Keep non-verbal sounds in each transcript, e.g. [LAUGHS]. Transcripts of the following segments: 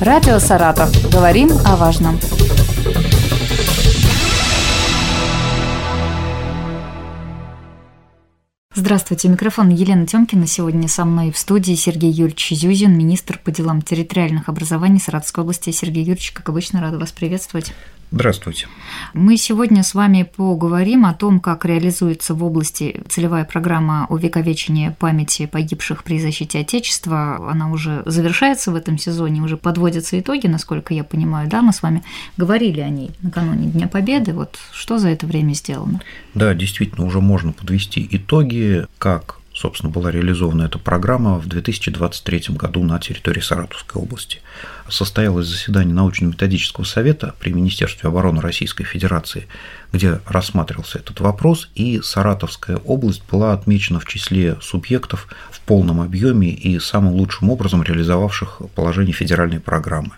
Радио «Саратов». Говорим о важном. Здравствуйте, микрофон Елена Тёмкина. Сегодня со мной в студии Сергей Юрьевич Зюзин, министр по делам территориальных образований Саратовской области. Сергей Юрьевич, как обычно, рада вас приветствовать. Здравствуйте. Мы сегодня с вами поговорим о том, как реализуется в области целевая программа увековечения памяти погибших при защите Отечества. Она уже завершается в этом сезоне, уже подводятся итоги, насколько я понимаю. Да, мы с вами говорили о ней накануне Дня Победы. Вот что за это время сделано? Да, действительно, уже можно подвести итоги, как собственно, была реализована эта программа в 2023 году на территории Саратовской области состоялось заседание научно-методического совета при Министерстве обороны Российской Федерации, где рассматривался этот вопрос, и Саратовская область была отмечена в числе субъектов в полном объеме и самым лучшим образом реализовавших положение федеральной программы.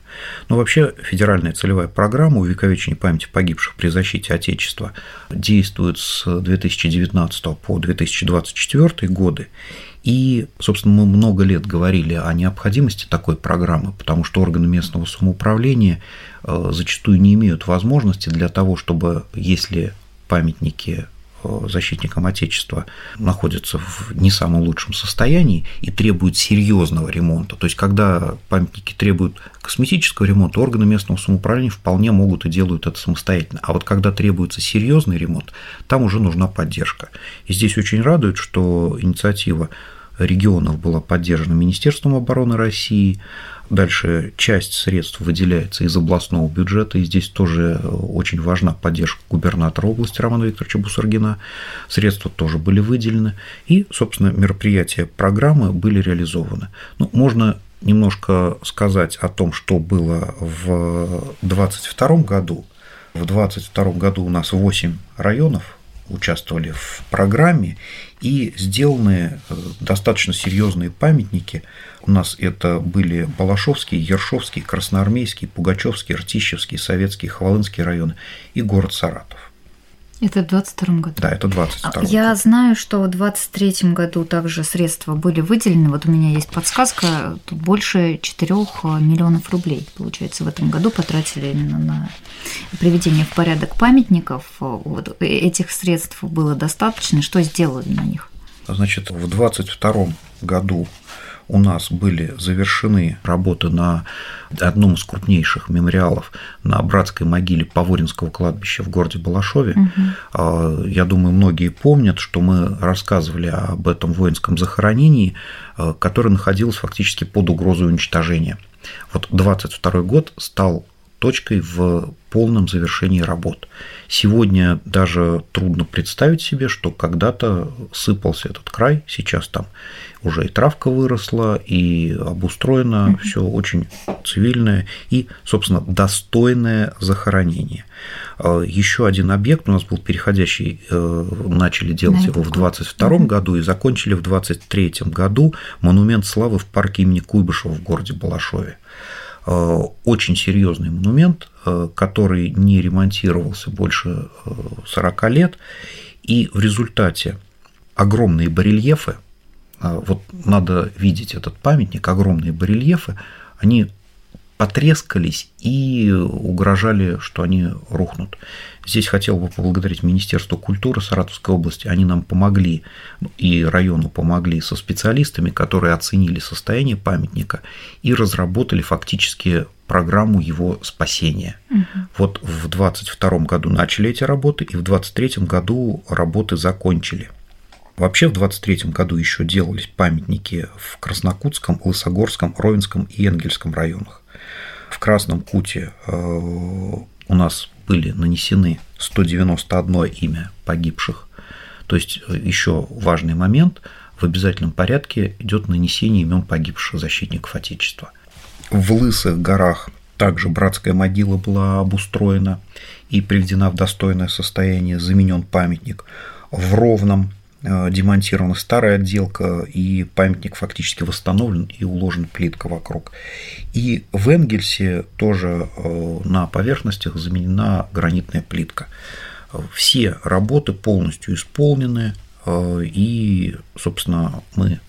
Но вообще федеральная целевая программа увековечения памяти погибших при защите Отечества действует с 2019 по 2024 годы, и, собственно, мы много лет говорили о необходимости такой программы, потому что органы местного самоуправления э, зачастую не имеют возможности для того, чтобы, если памятники защитникам Отечества находятся в не самом лучшем состоянии и требуют серьезного ремонта. То есть, когда памятники требуют косметического ремонта, органы местного самоуправления вполне могут и делают это самостоятельно. А вот когда требуется серьезный ремонт, там уже нужна поддержка. И здесь очень радует, что инициатива регионов была поддержана Министерством обороны России. Дальше часть средств выделяется из областного бюджета, и здесь тоже очень важна поддержка губернатора области Романа Викторовича Бусаргина. Средства тоже были выделены, и, собственно, мероприятия программы были реализованы. Ну, можно немножко сказать о том, что было в 2022 году. В 2022 году у нас 8 районов участвовали в программе, и сделаны э, достаточно серьезные памятники. У нас это были Балашовский, Ершовский, Красноармейский, Пугачевский, Ртищевский, Советский, Хвалынский районы и город Саратов. Это в 22 году? Да, это 22 а, Я знаю, что в 23 году также средства были выделены. Вот у меня есть подсказка, тут больше 4 миллионов рублей, получается, в этом году потратили именно на приведение в порядок памятников. Вот этих средств было достаточно. Что сделали на них? Значит, в 22 году у нас были завершены работы на одном из крупнейших мемориалов на братской могиле Поворинского кладбища в городе Балашове. Угу. Я думаю, многие помнят, что мы рассказывали об этом воинском захоронении, а, которое находилось фактически под угрозой уничтожения. Вот 22 год стал точкой в полном завершении работ. Сегодня даже трудно представить себе, что когда-то сыпался этот край, сейчас там уже и травка выросла, и обустроено mm-hmm. все очень цивильное и, собственно, достойное захоронение. А, Еще один объект у нас был переходящий, э, начали делать его в 22 mm-hmm. году и закончили в 23 году монумент славы в парке имени Куйбышева в городе Балашове. А, очень серьезный монумент, э, который не ремонтировался больше 40 э, лет, и в результате огромные барельефы, вот надо видеть этот памятник, огромные барельефы, они потрескались и угрожали, что они рухнут. Здесь хотел бы поблагодарить Министерство культуры Саратовской области. Они нам помогли, и району помогли со специалистами, которые оценили состояние памятника и разработали фактически программу его спасения. Угу. Вот в 2022 году начали эти работы, и в 2023 году работы закончили. Вообще в 23 году еще делались памятники в Краснокутском, Лысогорском, Ровенском и Энгельском районах. В Красном Куте э, у нас были нанесены 191 имя погибших. То есть э, еще важный момент, в обязательном порядке идет нанесение имен погибших защитников Отечества. В Лысых горах также братская могила была обустроена и приведена в достойное состояние, заменен памятник. В Ровном демонтирована старая отделка, и памятник фактически восстановлен и уложен плитка вокруг. И в Энгельсе тоже э, на поверхностях заменена гранитная плитка. Все работы полностью исполнены, э, и, собственно, мы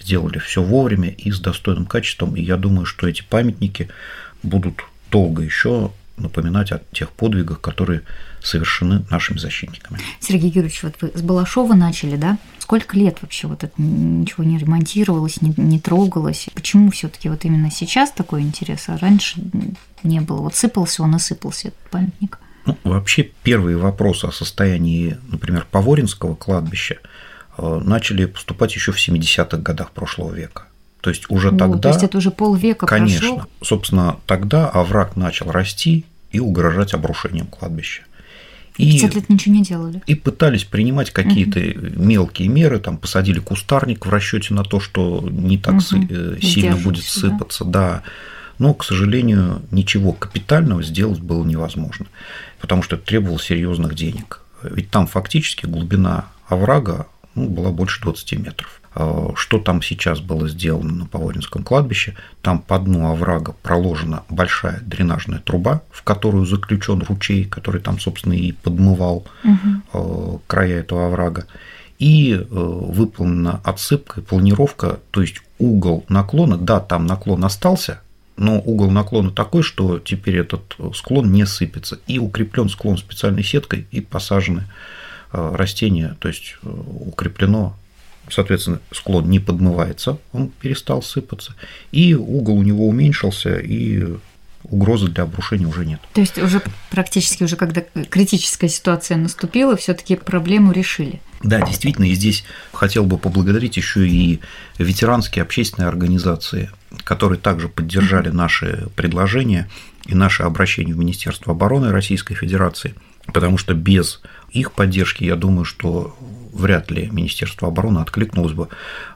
сделали все вовремя и с достойным качеством, и я думаю, что эти памятники будут долго еще напоминать о тех подвигах, которые совершены нашими защитниками. Сергей Юрьевич, вот вы с Балашова начали, да? Сколько лет вообще вот это ничего не ремонтировалось, не, не трогалось? Почему все таки вот именно сейчас такой интерес, а раньше не было? Вот сыпался он и сыпался, этот памятник. Ну, вообще первые вопросы о состоянии, например, Поворинского кладбища э, начали поступать еще в 70-х годах прошлого века. То есть уже ну, тогда... То есть это уже полвека Конечно. Прошло? Собственно, тогда овраг начал расти и угрожать обрушением кладбища. И 50 лет ничего не делали. И пытались принимать какие-то угу. мелкие меры, там посадили кустарник в расчете на то, что не так угу. сильно будет сыпаться, да. да. Но, к сожалению, ничего капитального сделать было невозможно, потому что это требовало серьезных денег. Ведь там фактически глубина оврага ну, была больше 20 метров. Э, что там сейчас было сделано на Поворинском кладбище. Там по дну оврага проложена большая дренажная труба, в которую заключен ручей, который там, собственно, и подмывал угу. края этого оврага. И э, выполнена отсыпка и планировка, то есть угол наклона, да, там наклон остался, но угол наклона такой, что теперь этот склон не сыпется. И укреплен склон специальной сеткой и посажены растения, то есть укреплено соответственно, склон не подмывается, он перестал сыпаться, и угол у него уменьшился, и угрозы для обрушения уже нет. То есть уже практически уже когда критическая ситуация наступила, все-таки проблему решили. Да, действительно, и здесь хотел бы поблагодарить еще и ветеранские общественные организации, которые также поддержали наши предложения и наши обращения в Министерство обороны Российской Федерации, потому что без их поддержки, я думаю, что вряд ли Министерство обороны откликнулось бы.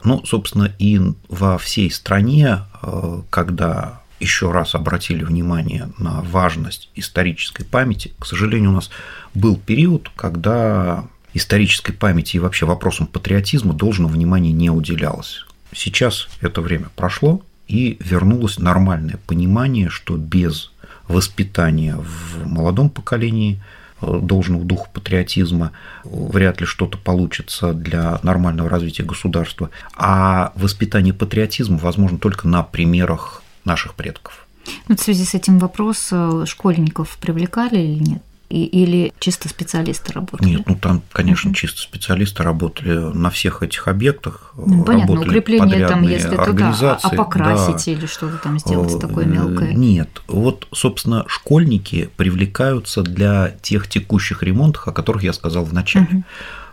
Ну, собственно, и во всей стране, э, когда еще раз обратили внимание на важность исторической памяти, к сожалению, у нас был период, когда исторической памяти и вообще вопросам патриотизма должного внимания не уделялось. Сейчас это время прошло, и вернулось нормальное понимание, что без воспитания в молодом поколении – должного духа патриотизма, вряд ли что-то получится для нормального развития государства. А воспитание патриотизма возможно только на примерах наших предков. Вот в связи с этим вопрос э, школьников привлекали или нет? И, или чисто специалисты работали? Нет, ну там, конечно, uh чисто специалисты работали на всех этих объектах. Ну, понятно, укрепление там, если туда, а, а покрасить да. или что-то там сделать такое э, мелкое? Нет, вот, собственно, школьники привлекаются для тех текущих ремонтов, о которых я сказал в начале. uh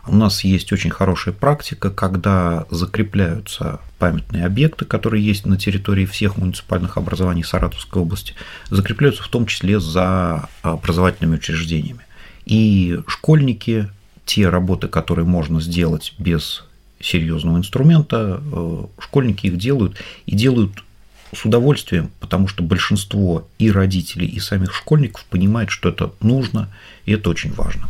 у нас есть очень хорошая практика, когда закрепляются памятные объекты, которые есть на территории всех муниципальных образований Саратовской области, закрепляются в том числе за образовательными учреждениями. И школьники, те работы, которые можно сделать без серьезного инструмента, э, школьники их делают и делают с удовольствием, потому что большинство и родителей, и самих школьников понимает, что это нужно, и это очень важно.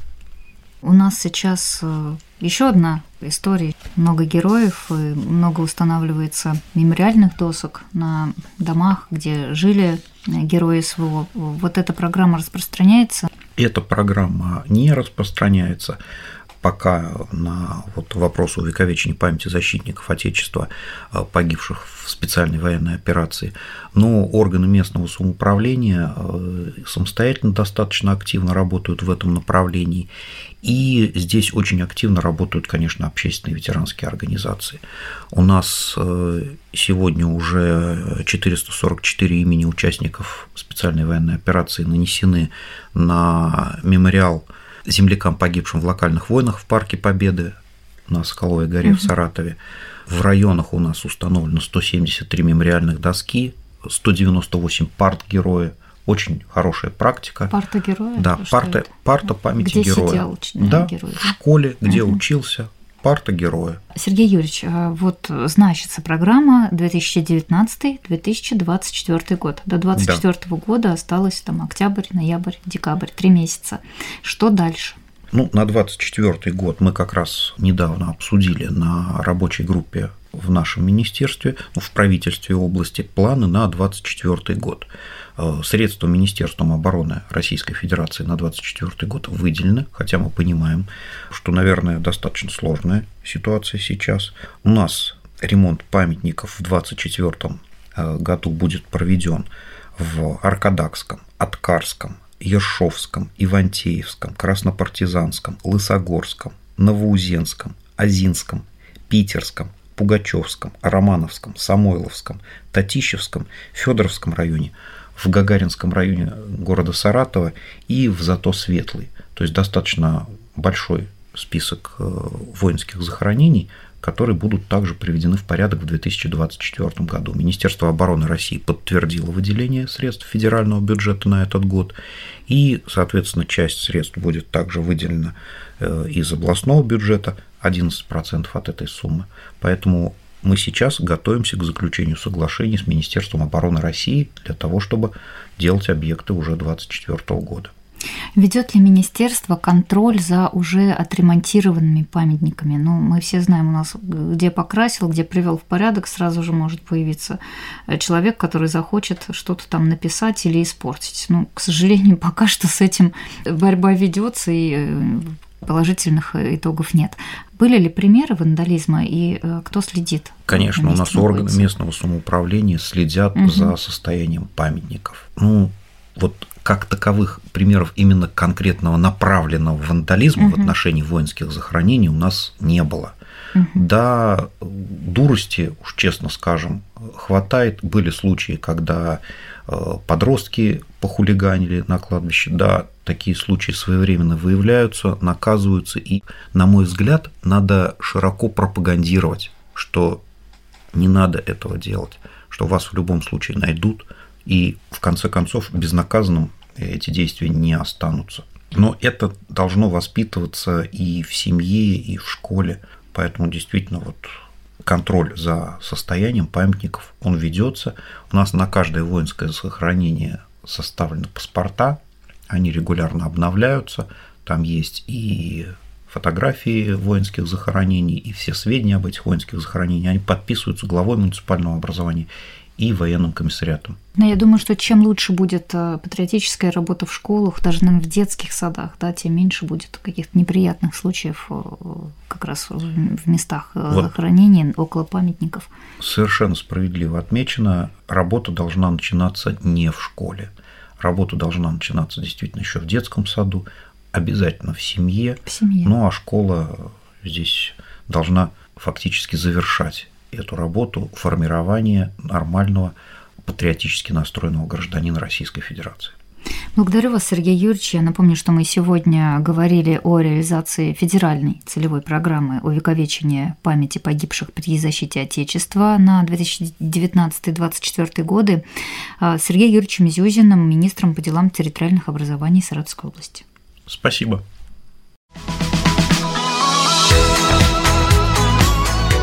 У нас сейчас э, еще одна история. Много героев, и много устанавливается мемориальных досок на домах, где жили э, герои СВО. Вот эта программа распространяется? Эта программа не распространяется пока на вот вопрос увековечения памяти защитников Отечества, э, погибших в специальной военной операции, но органы местного самоуправления э, самостоятельно достаточно активно работают в этом направлении, и здесь очень активно работают, конечно, общественные ветеранские организации. У нас э, сегодня уже 444 имени участников специальной военной операции нанесены на мемориал землякам, погибшим в локальных войнах в Парке Победы на Скаловой горе угу. в Саратове. В районах у нас установлено 173 мемориальных доски, 198 парт-героя. Очень хорошая практика. Парта героя? Да, парта, парта памяти где героя. Сидел, да, герой, да, в школе, где угу. учился, парта героя. Сергей Юрьевич, а вот значится программа 2019-2024 год. До 2024 да. года осталось там октябрь, ноябрь, декабрь, три месяца. Что дальше? Ну, на 2024 год мы как раз недавно обсудили на рабочей группе в нашем министерстве, ну, в правительстве области, планы на 2024 год. Э, средства Министерством обороны Российской Федерации на 2024 год выделены, хотя мы понимаем, что, наверное, достаточно сложная ситуация сейчас. У нас ремонт памятников в 2024 э, году будет проведен в Аркадакском, Откарском, Ершовском, Ивантеевском, Краснопартизанском, Лысогорском, Новоузенском, Азинском, Питерском, Пугачевском, Романовском, Самойловском, Татищевском, Федоровском районе, в Гагаринском районе города Саратова и в Зато Светлый. То есть достаточно большой список э, воинских захоронений, которые будут также приведены в порядок в 2024 году. Министерство обороны России подтвердило выделение средств федерального бюджета на этот год, и, соответственно, часть средств будет также выделена э, из областного бюджета, 11% от этой суммы. Поэтому мы сейчас готовимся к заключению соглашений с Министерством обороны России для того, чтобы делать объекты уже 2024 года. Ведет ли министерство контроль за уже отремонтированными памятниками? Ну, мы все знаем, у нас где покрасил, где привел в порядок, сразу же может появиться человек, который захочет что-то там написать или испортить. Ну, к сожалению, [LAUGHS] пока что с этим борьба ведется, и э, положительных итогов нет. Были ли примеры вандализма и э, кто следит? Конечно, у нас органы местного самоуправления следят угу. за состоянием памятников. Ну, вот как таковых примеров именно конкретного направленного вандализма угу. в отношении воинских захоронений у нас не было. Угу. Да, дурости, уж честно скажем, хватает. Были случаи, когда э, подростки похулиганили на кладбище. Да, такие случаи своевременно выявляются, наказываются. И, на мой взгляд, надо широко пропагандировать, что не надо этого делать, что вас в любом случае найдут, и в конце концов безнаказанным эти действия не останутся. Но это должно воспитываться и в семье, и в школе. Поэтому действительно вот контроль за состоянием памятников, он ведется. У нас на каждое воинское захоронение составлены паспорта, они регулярно обновляются, там есть и фотографии воинских захоронений, и все сведения об этих воинских захоронениях, они подписываются главой муниципального образования и военным комиссариатом. Но я думаю, что чем лучше будет э, патриотическая работа в школах, даже наверное, в детских садах, да, тем меньше будет каких-то неприятных случаев э, как раз в местах э, вот. захоронения, около памятников. Совершенно справедливо отмечено, работа должна начинаться не в школе. Работа должна начинаться действительно еще в детском саду, обязательно в семье. В семье. Ну а школа здесь должна фактически завершать эту работу формирования нормального патриотически настроенного гражданина Российской Федерации. Благодарю вас, Сергей Юрьевич. Я напомню, что мы сегодня говорили о реализации федеральной целевой программы увековечения памяти погибших при защите Отечества на 2019-2024 годы с Сергеем Юрьевичем Зюзиным, министром по делам территориальных образований Саратовской области. Спасибо.